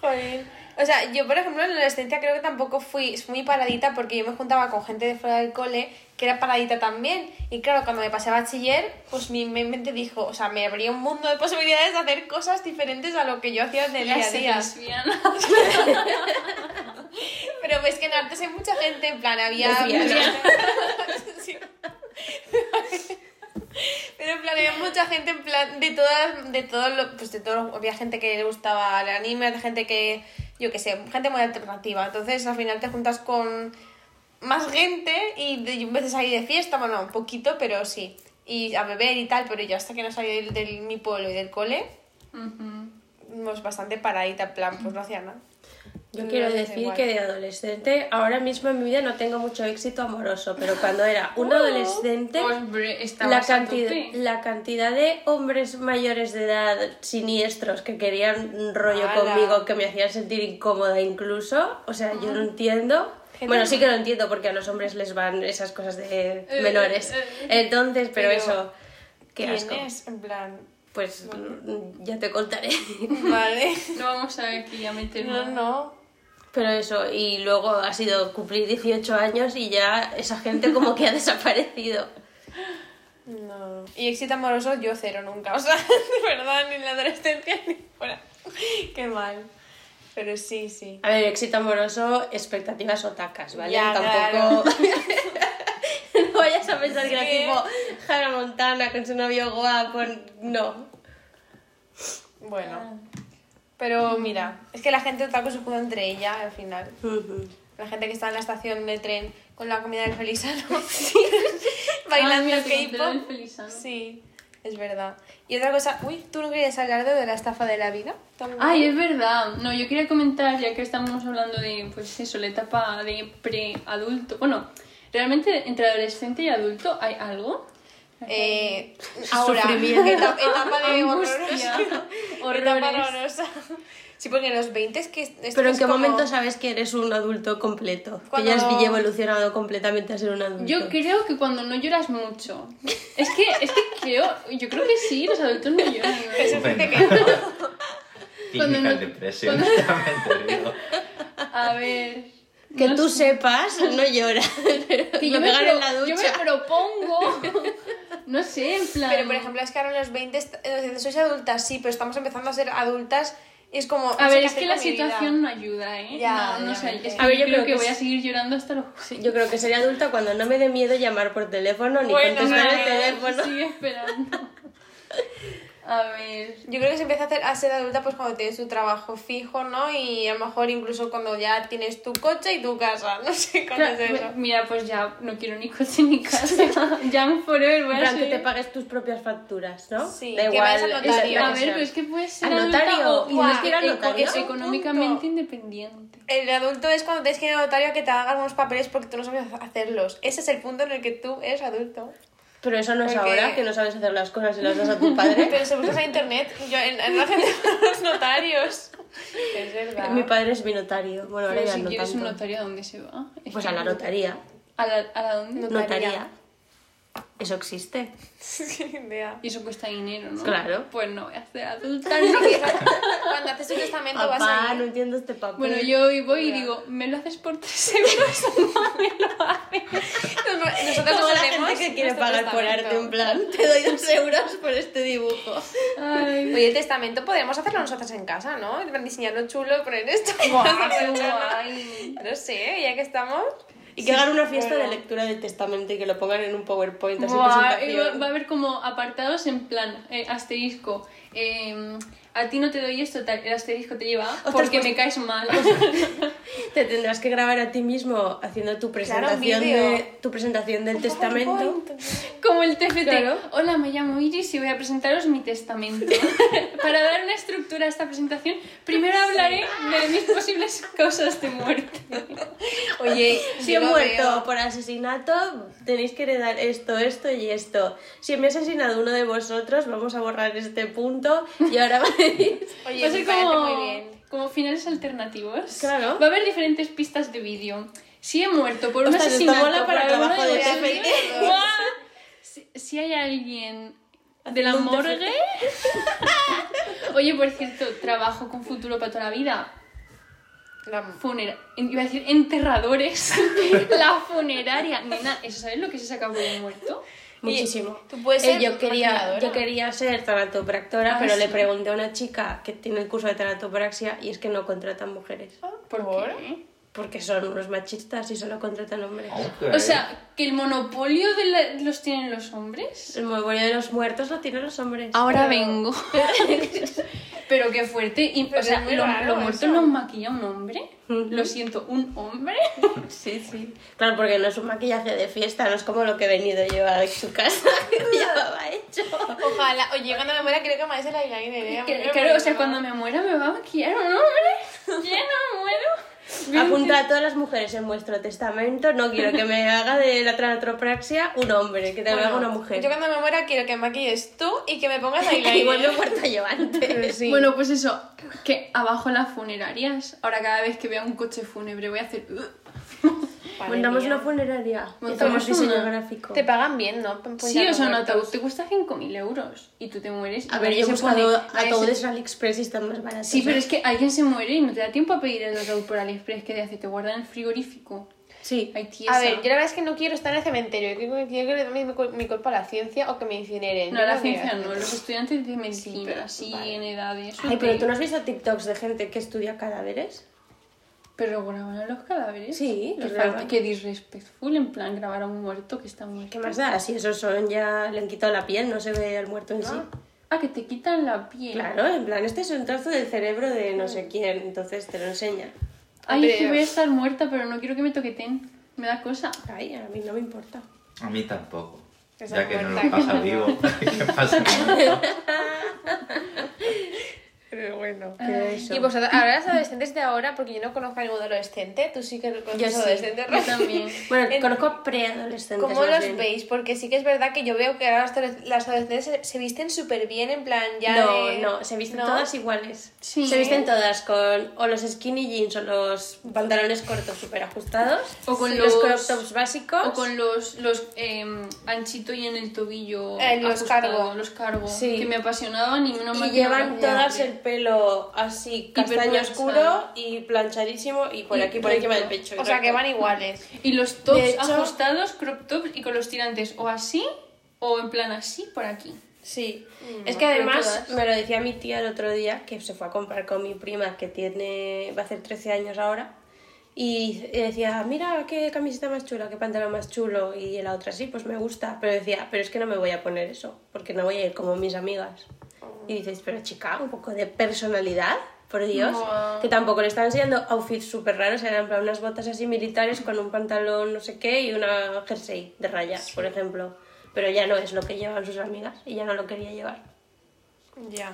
Joder. O sea, yo por ejemplo en la adolescencia creo que tampoco fui, muy paradita porque yo me juntaba con gente de fuera del cole que era paradita también. Y claro, cuando me pasé a bachiller, pues mi mente dijo, o sea, me abría un mundo de posibilidades de hacer cosas diferentes a lo que yo hacía de día a día. <laughs> Pero ves que en artes hay mucha gente, en plan, había... <laughs> Sí. Pero en plan, había mucha gente, en plan, de todas, de todo lo, pues de todo, había gente que le gustaba el anime, había gente que, yo qué sé, gente muy alternativa. Entonces, al final te juntas con más gente y de, y veces ahí de fiesta, bueno, un poquito, pero sí. Y a beber y tal, pero yo hasta que no salí del, del- mi pueblo y del cole, Ujú. pues bastante paradita, en plan, pues no hacía nada. Yo quiero decir igual. que de adolescente, ahora mismo en mi vida no tengo mucho éxito amoroso, pero cuando era un adolescente, Hombre, la cantidad, la cantidad de hombres mayores de edad siniestros que querían un rollo Ala. conmigo, que me hacían sentir incómoda incluso, o sea, yo no entiendo. Bueno, sí que lo entiendo porque a los hombres les van esas cosas de Eh, menores. eh, Entonces, pero, pero eso, qué ¿Quién asco. es? En plan... Pues ya te contaré. Vale. <laughs> No vamos a aquí a meter No, no. Pero eso, y luego ha sido cumplir 18 años y ya esa gente como que ha <laughs> desaparecido. No. Y éxito amoroso yo cero nunca. O sea, <laughs> de verdad, ni en la adolescencia ni fuera. Qué mal. Pero sí, sí. A ver, éxito amoroso, expectativas otacas, ¿vale? Ya, Tampoco... <laughs> no vayas a pensar que era tipo Hannah Montana con su novio guapo, no. Bueno. Pero mira, es que la gente otaku se juega entre ella al final. La gente que está en la estación de tren con la comida del felisano. <laughs> <laughs> Ah, Bailando del K-pop. Sí, es verdad. Y otra cosa, uy, ¿tú no querías hablar de, de la estafa de la vida? También. Ay, es verdad. No, yo quería comentar, ya que estamos hablando de, pues eso, la etapa de preadulto. Bueno, realmente entre adolescente y adulto hay algo. Eh, <laughs> ahora, etapa, etapa de horrorosa. <laughs> Etapa horrorosa. Sí, porque en los 20 es que... esto Pero ¿en es qué como- momento sabes que eres un adulto completo? Cuando- Que ya has evolucionado completamente a ser un adulto. Yo creo que cuando no lloras mucho. Es que, es que creo, yo creo que sí, los adultos no lloran. ¿no? Bueno. dice que no. Cuando no- depresión, cuando- digo. <laughs> A ver. Que no tú sé. sepas, no lloras. Que yo me, pegan pro- en la yo me ducha. propongo. No sé, en plan. Pero, por ejemplo, es que ahora en los 20 est- eh, sois adultas, sí, pero estamos empezando a ser adultas y es como... A ver, es que la vida. situación no ayuda, ¿eh? Ya, no, sé. me Es que. A ver, yo creo, creo que, que voy a seguir llorando hasta los. Sí, yo creo que sería adulta cuando no me dé miedo llamar por teléfono ni Bueno, contestar el teléfono. Sigue esperando. <laughs> A ver. Yo creo que se empieza a, hacer, a ser adulta pues cuando tienes tu trabajo fijo, ¿no? Y a lo mejor incluso cuando ya tienes tu coche y tu casa, <laughs> no sé cómo Claro, es eso. mira, pues ya no quiero ni coche ni casa. Young forever, voy En a que te pagues tus propias facturas, ¿no? Sí, da que igual. vayas al notario. A ver, pero es que puedes ser ¿Al adulta notario? o ¿Tienes o que ir al notario? es económicamente independiente. El adulto es cuando tienes que ir al notario que te hagan unos papeles porque tú no sabes hacerlos. Ese es el punto en el que tú eres adulto. Pero eso no es Porque- ahora, que no sabes hacer las cosas y las das a tu padre. <laughs> Pero se buscas a internet, yo en, en la gente los notarios. Es verdad. Mi padre es mi notario. Bueno, ahora Pero ya si no quieres tanto. un notario, ¿a dónde se va? Es Pues a la notaría. ¿A la, a la dónde? Notaría. Notaría. Eso existe. <laughs> Sí, idea. Y eso cuesta dinero, ¿no? Claro. Pues no voy a ser adulta. <laughs> Cuando haces un testamento vas Papá, a no ir. entiendo este papel. Bueno, yo hoy voy y digo, ¿me lo haces por 3 euros? <laughs> No, me lo haces. Nosotros Como la hacemos gente que quiere pagar por arte, en plan, te doy dos euros por este dibujo. Ay, Oye, el testamento podríamos hacerlo nosotras en casa, ¿no? Diseñarlo chulo, poner esto. chulo. guay. No sé, ya que estamos. Y que hagan una fiesta bueno. de lectura del testamento y que lo pongan en un PowerPoint así Buah, va, va a haber como apartados en plan, eh, asterisco. eh, a ti no te doy esto, tal, el asterisco te lleva porque pues- me caes mal. <laughs> Te tendrás que grabar a ti mismo haciendo tu presentación vídeo. de tu presentación del testamento. Como el TFT. Claro. Hola, me llamo Iris y voy a presentaros mi testamento. <laughs> Para dar una estructura a esta presentación, primero hablaré de mis posibles causas de muerte. Oye, Si he muerto veo. por asesinato, tenéis que heredar esto, esto y esto. Si me ha asesinado uno de vosotros, vamos a borrar este punto y ahora. <laughs> Oye, Va a ser como, muy bien. como finales alternativos. Claro. Va a haber diferentes pistas de vídeo. Si he muerto por un Ostras, esto asesinato mola para por trabajo de. ¡Guau! Si, si hay alguien de la morgue... <laughs> Oye, por cierto, trabajo con futuro para toda la vida. La- Funera... Iba a decir enterradores. <laughs> la funeraria. Nena, ¿eso sabes lo que se saca por un muerto? Muchísimo. tú puedes Eh, ser yo, quería, yo quería ser tanatopractora, Ah, pero le pregunté a una chica que tiene el curso de tanatopraxia y es que no contratan mujeres. ¿Por, ¿Por? qué? Porque son unos machistas y solo contratan hombres. Ok. O sea, que el monopolio de la- los tienen los hombres. El monopolio de los muertos lo tienen los hombres. Ahora Pero- vengo. <laughs> Pero qué fuerte. Y, Pero o sea, ¿lo, lo muerto lo maquilla un hombre? Lo siento, ¿un hombre? <laughs> Sí, sí. Claro, porque no es un maquillaje de fiesta, no es como lo que he venido yo a su casa <laughs> que llevaba hecho. Ojalá, oye, cuando me muera quiero que me hagas el eyeliner, ¿eh? Claro, o sea, cuando me muera me va a maquillar un hombre. Ya no muero. Apunta a todas las mujeres en vuestro testamento, no quiero que me <laughs> haga de la tranotropraxia un hombre, que te Bueno, haga una mujer. Yo cuando me muera quiero que me maquilles tú y que me pongas <laughs> eyeliner. Igual me he muerto yo antes. <laughs> Sí. Bueno, pues eso, que abajo las funerarias. Ahora cada vez que vea un coche fúnebre voy a hacer... Montamos mía. una funeraria. Montamos diseño una. gráfico. Te pagan bien, ¿no? Por Sí, o sea, un muertos. ataúd te cuesta 5.000 euros y tú te mueres. y A ver, yo he buscado pone- nadie se- ataúdes en AliExpress y están más baratos. Sí, pero es que alguien se muere y no te da tiempo a pedir el ataúd por AliExpress que te hace, te guardan en el frigorífico. Sí. Hay tiesa. A ver, yo la verdad es que no quiero estar en el cementerio. Yo quiero, que le mi, mi cuerpo a la ciencia o que me incineren. No, Yo la ciencia no, los estudiantes de medicina, pero- así vale. en edades. Ay, pero ¿tú no has visto TikToks de gente que estudia cadáveres? Pero graban a los cadáveres. Sí, que los falta graban. que disrespectful, en plan grabar a un muerto que está muerto. ¿Qué más da? Si esos son ya... Le han quitado la piel, no se ve al muerto en sí. Ah, que te quitan la piel. Claro, en plan, este es un trozo del cerebro de no sé quién, entonces te lo enseña. Ay, es que voy a estar muerta, pero no quiero que me toqueten. Me da cosa. Ay, a mí no me importa. A mí tampoco. Esa Ya que no lo pasa vivo. <laughs> ¿Qué pasa? <laughs> Pero bueno. Eso. Y vosotros, ahora las adolescentes de ahora, porque yo no conozco a ningún adolescente, tú sí que Yo conoces sí, adolescentes, Yo también. <laughs> Bueno, En- conozco preadolescentes. ¿Cómo los bien. veis? Porque sí que es verdad que yo veo que ahora las adolesc- las adolescentes se, se visten súper bien, en plan ya No, de- no, se visten ¿no? todas iguales. Sí. Se visten todas con o los skinny jeans o los pantalones cortos súper ajustados. O con Sí. los- crop tops básicos. O con los, los em, anchito y en el tobillo. Eh, los ajustado, cargo. Los cargo. Sí. Que me apasionaban y menos mal Y no llevan me todas el pelo así castaño oscuro y planchadísimo y por Y aquí por encima del pecho. O sea, que van iguales. Y los tops hecho- ajustados, crop tops y con los tirantes o así o en plan así por aquí. Sí, Mm, es que además me lo decía mi tía el otro día que se fue a comprar con mi prima que tiene va a hacer 13 años ahora y decía, mira qué camiseta más chula, qué pantalón más chulo y la otra sí, pues me gusta, pero decía, pero es que no me voy a poner eso porque no voy a ir como mis amigas. Y dices, pero chica, un poco de personalidad, por Dios, que tampoco le estaban enseñando outfits súper raros, eran plan unas botas así militares con un pantalón no sé qué y una jersey de rayas, por ejemplo. Pero ya no es lo que llevan sus amigas y ya no lo quería llevar. Ya.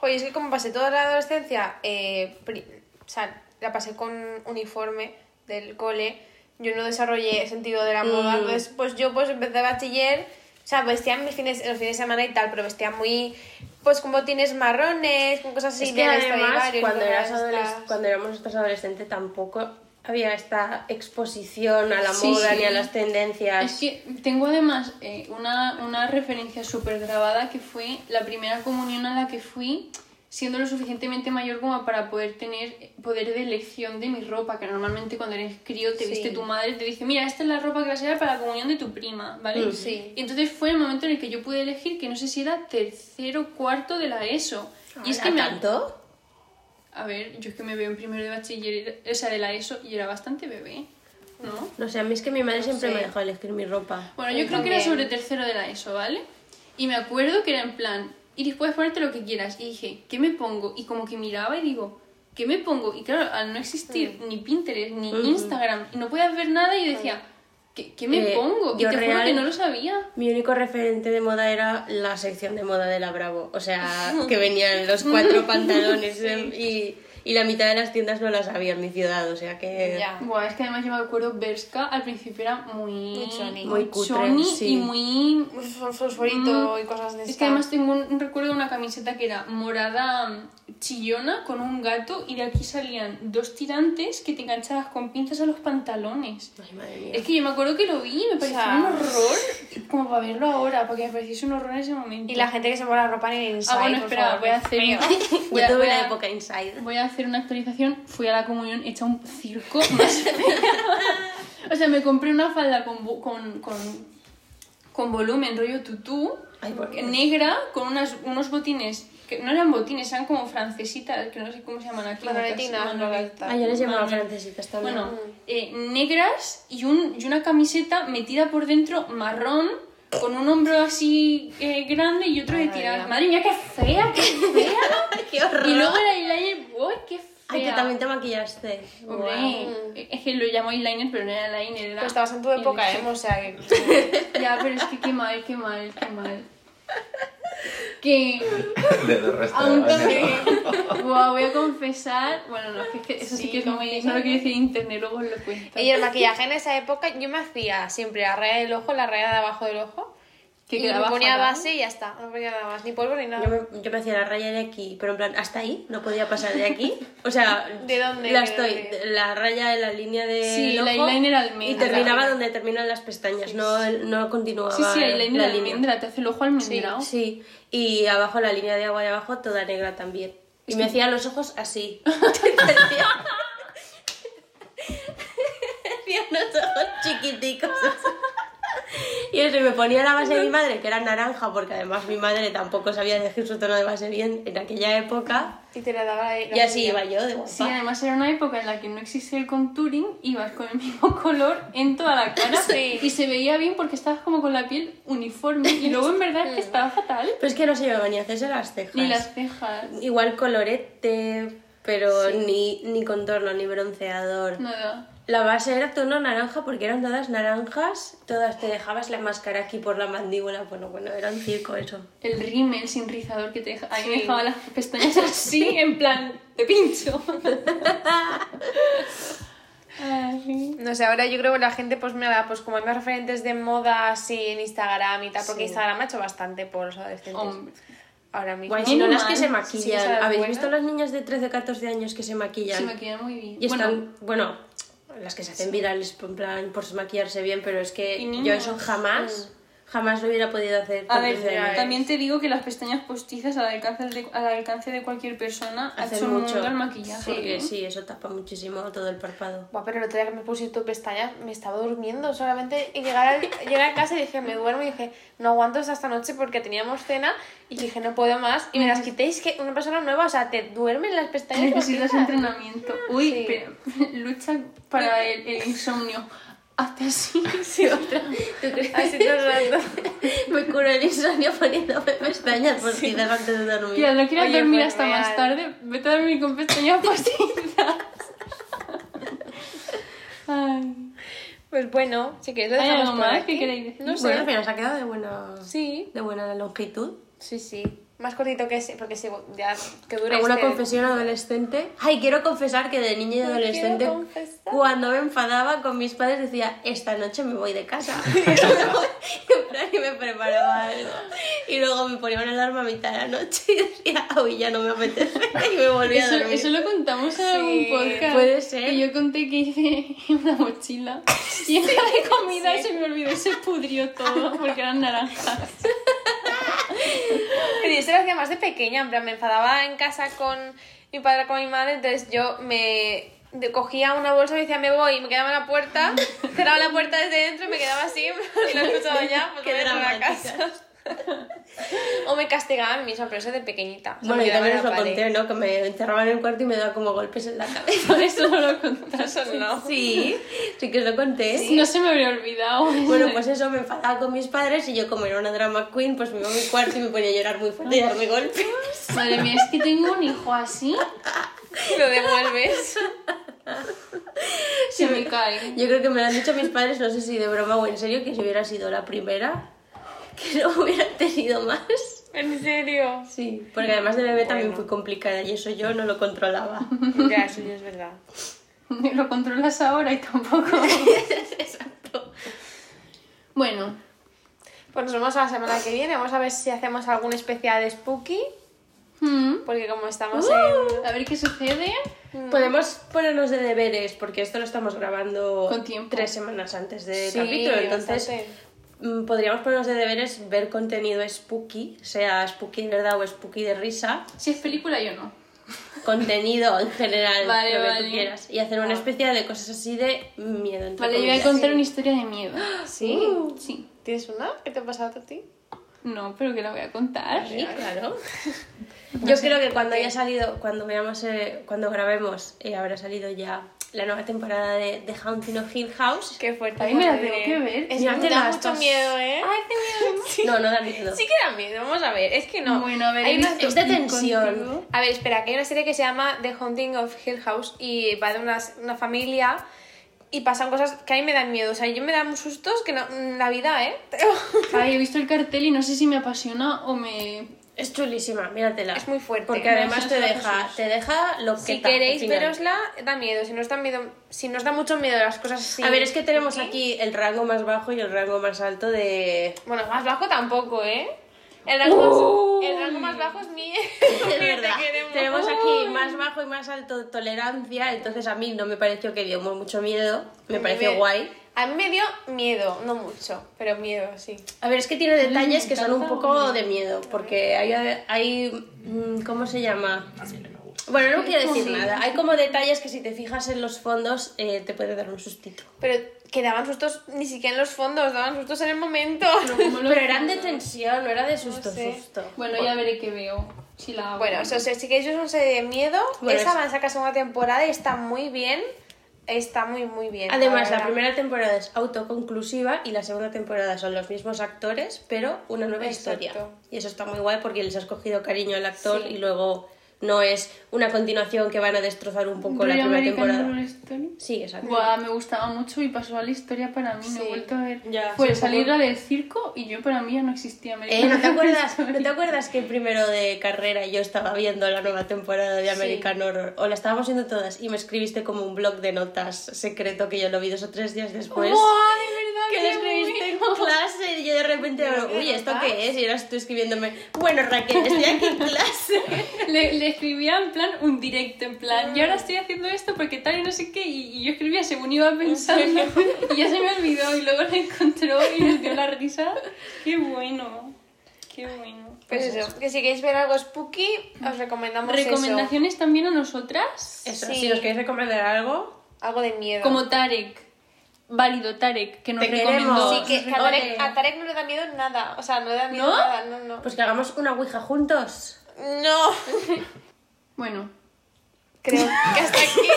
Oye, es que como pasé toda la adolescencia, eh, o sea, la pasé con uniforme del cole, yo no desarrollé sentido de la moda, Mm. entonces pues yo pues empecé bachiller, o sea, vestía en mis fines, los fines de semana y tal, pero vestía muy, pues con botines marrones, con cosas así es que de además cuando, eras estas. cuando éramos nosotros adolescentes tampoco había esta exposición a la Sí, moda sí. ni a las tendencias. Es que tengo además eh, una, una referencia súper grabada que fue la primera comunión a la que fui siendo lo suficientemente mayor como para poder tener poder de elección de mi ropa, que normalmente cuando eres crío te Sí. viste tu madre, te dice, mira, esta es la ropa que vas a llevar para la comunión de tu prima, ¿vale? Mm, sí. Y entonces fue el momento en el que yo pude elegir que no sé si era tercero o cuarto de la ESO. y es que me... tanto? A ver, yo es que me veo en primero de bachiller, o sea, de la ESO, y era bastante bebé, ¿no? No sé, a mí es que mi madre siempre sé. me dejó elegir mi ropa. Bueno, Yo creo que era sobre tercero de la ESO, ¿vale? Y me acuerdo que era en plan, Iris, puedes ponerte lo que quieras. Y dije, ¿qué me pongo? Y como que miraba y digo, ¿qué me pongo? Y claro, al no existir ni Pinterest ni Instagram y no podías ver nada, yo decía, ¿qué, qué me Eh, pongo? Y yo te juro real- que no lo sabía. Mi único referente de moda era la sección de moda de la Bravo. O sea, <laughs> que venían los cuatro pantalones y, y la mitad de las tiendas no las había en mi ciudad. O sea que... Ya. Buah, es que además yo me acuerdo, Berska al principio era muy... Muy choni. Muy cutre, choni sí. y muy Un fosforito y cosas de Es que además tengo un, un recuerdo de una camiseta que era morada mm, chillona con un gato y de aquí salían dos tirantes que te enganchabas con pinzas a los pantalones. Ay, madre mía. Es que yo me acuerdo que lo vi y me parecía sea- un horror, como para verlo ahora, porque me pareciese un horror en ese momento. Y la gente que se pone la ropa en el inside, Ah, bueno, espera, voy a hacer... <laughs> voy Yo a- tuve voy la a- época inside. Voy a hacer una actualización. Fui a la comunión hecha un circo más <laughs> o sea, me compré una falda con, con, con, con volumen, rollo tutú, Ay, negra, con unas, unos botines, que no eran botines, eran como francesitas, que no sé cómo se llaman aquí. Manoletinas. Ah, yo les llamaba francesitas también. Bueno, eh, negras y, un, y una camiseta metida por dentro marrón, con un hombro así eh, grande y otro de mía. Madre mía, qué fea, qué fea. <laughs> ¡Qué horror! Y luego el eyeliner, ¡uy, qué fea! Ay, que también te maquillaste. Hombre, Guau. es que lo llamo eyeliner, pero no era eyeliner, era... Pero estabas en tu época emo, o sea que... Ya, pero es que qué mal, qué mal, qué mal. Que <laughs> baño. <laughs> Buah, voy a confesar... Bueno, no, es que- es que eso sí, Sí, que es muy... No lo quiero decir internet, luego os lo cuento. Y el maquillaje en esa época yo me hacía siempre la raya del ojo, la raya de abajo del ojo Que y me ponía fatal. base y ya está. No ponía nada más, ni polvo ni nada. Yo me, yo me hacía la raya de aquí, pero en plan, hasta ahí, no podía pasar de aquí. O sea, <laughs> ¿De dónde? La ¿De estoy, dónde? la raya de la línea de. Sí, el eyeliner almendra. Y terminaba donde terminan las pestañas, no, no continuaba. Sí, sí, el la la almendra, te hace el ojo almendrado. Sí, y abajo la línea de agua de abajo toda negra también. Y me hacía los ojos así. <laughs> <laughs> Hacía unos ojos chiquiticos. <laughs> Y eso, y me ponía la base de mi madre, que era naranja, porque además mi madre tampoco sabía elegir su tono de base bien en aquella época. Y te la daba ahí. Y así iba yo de guapa. Sí, además era una época en la que no existía el contouring, ibas con el mismo <laughs> color en toda la cara Sí. y se veía bien porque estabas como con la piel uniforme y luego en verdad es que estaba fatal. Pero es que no se llevaba ni a hacerse las cejas. Ni las cejas, Igual colorete, pero ni, ni contorno, ni bronceador. nada. La base era tono naranja porque eran todas naranjas, todas te dejabas la máscara aquí por la mandíbula. Bueno, bueno, era un circo eso. El rímel sin rizador que te deja... A mí me dejaba las pestañas así, <laughs> en plan, de pincho. <laughs> No sé, ahora yo creo que la gente, pues mira, pues como hay más referentes de moda así en Instagram y tal, porque Sí. Instagram ha hecho bastante por los adolescentes. Hombre. Ahora mismo. Guay, si no las que se Sí, maquillan. es ¿Habéis buena. visto las niñas de 13, 14 años que se maquillan? Se me queda muy bien. Y Bueno, están, bueno, las que se hacen virales en plan por maquillarse bien, pero es que yo eso jamás, jamás lo hubiera podido hacer. A ver, 13 años. también te digo que las pestañas postizas al alcance de, al alcance de cualquier persona Hacen hacen mucho. el maquillaje. Porque ¿eh? sí, eso tapa muchísimo todo el párpado. Buah, pero el otro día que me puse tu pestañas me estaba durmiendo solamente y llegar al, llegué a casa y dije me duermo y dije no aguanto hasta esta noche porque teníamos cena y dije no puedo más y me las quité es que una persona nueva o sea te duermen las pestañas <laughs> Necesitas entrenamiento. Uy, Sí. pero <laughs> lucha para el, el insomnio. Hazte así. <laughs> ¿Tú crees? <laughs> así todo el rato Me curo el insomnio poniéndome <laughs> pestañas postizas antes de dormir. Mira, no quieras Oye, dormir hasta más real. tarde, vete a dormir con pestañas postizas. Ay. pues bueno si quieres lo ¿Hay dejamos algo por más aquí. que queréis decir? no sé Bueno, al final se ha quedado de buena, sí de buena longitud. sí sí más cortito que ese porque si ya que dure ¿Alguna este- confesión adolescente? Ay, quiero confesar que de niña y adolescente, cuando me enfadaba con mis padres, decía, esta noche me voy de casa. <laughs> <laughs> y me preparaba algo. Y luego me ponía una alarma a mitad de la noche y decía, uy, ya no me apetece. Y me volvía a Eso, dormir. eso lo contamos en algún podcast. puede ser. Que yo conté que hice <laughs> una mochila llena de comida y se me olvidó y se pudrió todo porque eran naranjas. Pero yo se lo hacía más de pequeña, en plan, me enfadaba en casa con mi padre con mi madre, entonces yo me cogía una bolsa y decía me voy, y me quedaba en la puerta, cerraba la puerta desde dentro y me quedaba así, <laughs> y lo he escuchado ya, pues me voy a la casa. O me castigaba a mí misma, pero eso de pequeñita. O sea, Bueno, yo también os lo pared. conté, ¿no? Que me encerraba en el cuarto y me daba como golpes en la cabeza. Por <laughs> eso no lo contaste. Eso no. Sí, sí que os lo conté. No se me habría olvidado. Bueno, pues eso, me enfadaba con mis padres y yo como era una drama queen, pues me iba a mi cuarto y me ponía a llorar muy fuerte y a darme golpes. <laughs> Madre mía, es que tengo un hijo así, Lo devuelves. se me cae. Yo creo que me lo han dicho mis padres, no sé si de broma o en serio, que si hubiera sido la primera, que no hubiera tenido más. ¿En serio? Sí, porque además de bebé también fui complicada y eso yo no lo controlaba. Ya, eso ya es verdad. <laughs> Lo controlas ahora y tampoco. <laughs> Exacto. Bueno, Pues nos vemos la semana que viene, vamos a ver si hacemos algún especial de Spooky, mm, porque como estamos en... a ver qué sucede. Podemos ponernos de deberes, porque esto lo estamos grabando Con tiempo. tres semanas antes del Sí, capítulo, entonces bastante. Mm, podríamos ponernos de deberes ver contenido spooky, sea spooky de verdad o spooky de risa, Si es película, yo no. <laughs> contenido en general, Vale, lo que vale. tú quieras, y hacer una especie de cosas así de miedo. entre Vale, yo voy a comillas. contar una historia de miedo. ¿Sí? Sí. ¿Tienes una? ¿Qué te ha pasado a ti? No, pero que la voy a contar. Sí, claro. <laughs> Yo creo que cuando haya salido, cuando veamos, eh, cuando grabemos, eh, habrá salido ya la nueva temporada de The Haunting of Hill House. Qué fuerte. Ay, me la tengo que ver. Es Ya que te da mucho estás- miedo, ¿eh? Ay, qué miedo. <laughs> No, no da miedo. Sí que da miedo, vamos a ver. Es que no. Bueno, a ver, Hay una- es de tensión. contigo. A ver, espera, que hay una serie que se llama The Haunting of Hill House y va de una, una familia y pasan cosas que a mí me dan miedo. O sea, yo me dan sustos que no. La vida, ¿eh? <laughs> Ay, he visto el cartel y no sé si me apasiona o me... Es chulísima, míratela. Es muy fuerte. Porque además te deja, te deja lo que si queréis verosla, da miedo. Si no os da miedo, si nos da mucho miedo las cosas así. A ver, es que tenemos ¿sí? aquí el rango más bajo y el rango más alto de... Bueno, más bajo tampoco, ¿eh? El rango, más, el rango más bajo es mi. <laughs> Es <laughs> verdad. Te queremos. Tenemos aquí más bajo y más alto tolerancia, entonces a mí no me pareció que dio mucho miedo, me pareció me- guay. A mí me dio miedo, no mucho, pero miedo, sí. A ver, es que tiene detalles que son un poco de miedo, porque hay, hay mm, ¿cómo se llama? A mí no me gusta. Bueno, no quiero decir Sí. nada. Hay como detalles que si te fijas en los fondos eh, te puede dar un sustito. Pero que daban sustos ni siquiera en los fondos, daban sustos en el momento. <laughs> los Pero eran de tensión, no era de susto, sé. susto. Bueno, ya veré qué veo. Si la hago. Bueno, o sea, si queréis una serie de miedo, Bueno, esa es- va a sacar segunda temporada y está muy bien. Está muy, muy bien. Además, la primera temporada es autoconclusiva y la segunda temporada son los mismos actores, pero una nueva Exacto. historia. Y eso está muy guay porque les has cogido cariño al actor Sí. y luego no es una continuación que van a destrozar un poco la Rollo primera American temporada. Horror Story. Sí, exacto. Buah, me gustaba mucho y pasó a la historia para mí, no Sí. he vuelto a ver. Ya, Fue salir del circo y yo para mí ya no existía American Eh, ¿no, te Horror acuerdas. ¿No te acuerdas que primero de carrera yo estaba viendo la nueva temporada de American Horror? O la estábamos viendo todas y me escribiste como un blog de notas secreto que yo lo vi dos o tres días después. ¡Buah, de verdad! Que lo escribiste en clase y yo de repente, ¿Pero qué uy, ¿esto qué es? Y eras tú escribiéndome, bueno Raquel, estoy aquí en clase. <laughs> Le, le escribía en plan un directo, en plan, y ahora estoy haciendo esto porque tal y no sé qué, y, y yo escribía según iba pensando, <laughs> y ya se me olvidó, y luego la encontró y nos dio la risa. ¡Qué bueno! ¡Qué bueno! Pues eso, que si queréis ver algo spooky, os recomendamos eso. ¿Recomendaciones también a nosotras? Eso, Sí. si nos queréis recomendar algo, Algo de miedo. Como Tarek. Válido Tarek, que nos Te recomendó. Sí, que, que a. Tarek, a Tarek no le da miedo nada. O sea, no le da miedo ¿No? nada. No, no. pues que hagamos una ouija juntos. No. Bueno, Creo <laughs> que hasta aquí.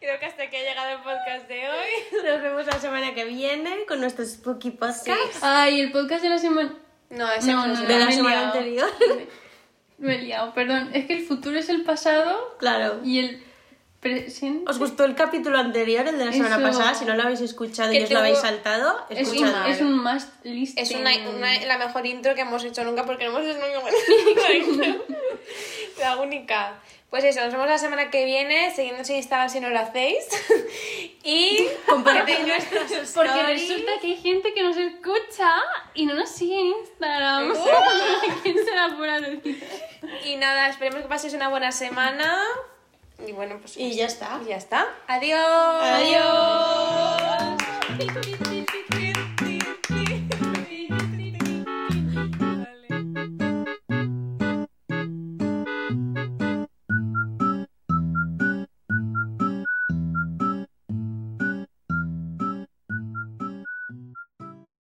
Creo que hasta aquí ha llegado el podcast de hoy. Nos vemos la semana que viene con nuestro Spooky Podcast ay, el podcast de la semana... No, ese No, no, no, es de la semana liado. anterior. <laughs> Me he liado, perdón. Es que el futuro es el pasado claro. y el presente... ¿Os gustó el capítulo anterior, el de la semana Eso. pasada? Si no lo habéis escuchado y os lo habéis saltado, Es un, es un must listen. Es una, una- la mejor intro que hemos hecho nunca porque no hemos hecho nunca. <laughs> La única. Pues eso, nos vemos la semana que viene, siguiéndonos en Instagram si no lo hacéis. <laughs> y Compartid nuestras <laughs> Porque stories. resulta que hay gente que nos escucha y no nos sigue en Instagram. ¿Quién se la podrá decir? Y nada, esperemos que paséis una buena semana. Y bueno, pues Y ya está. ya está. Adiós. Adiós.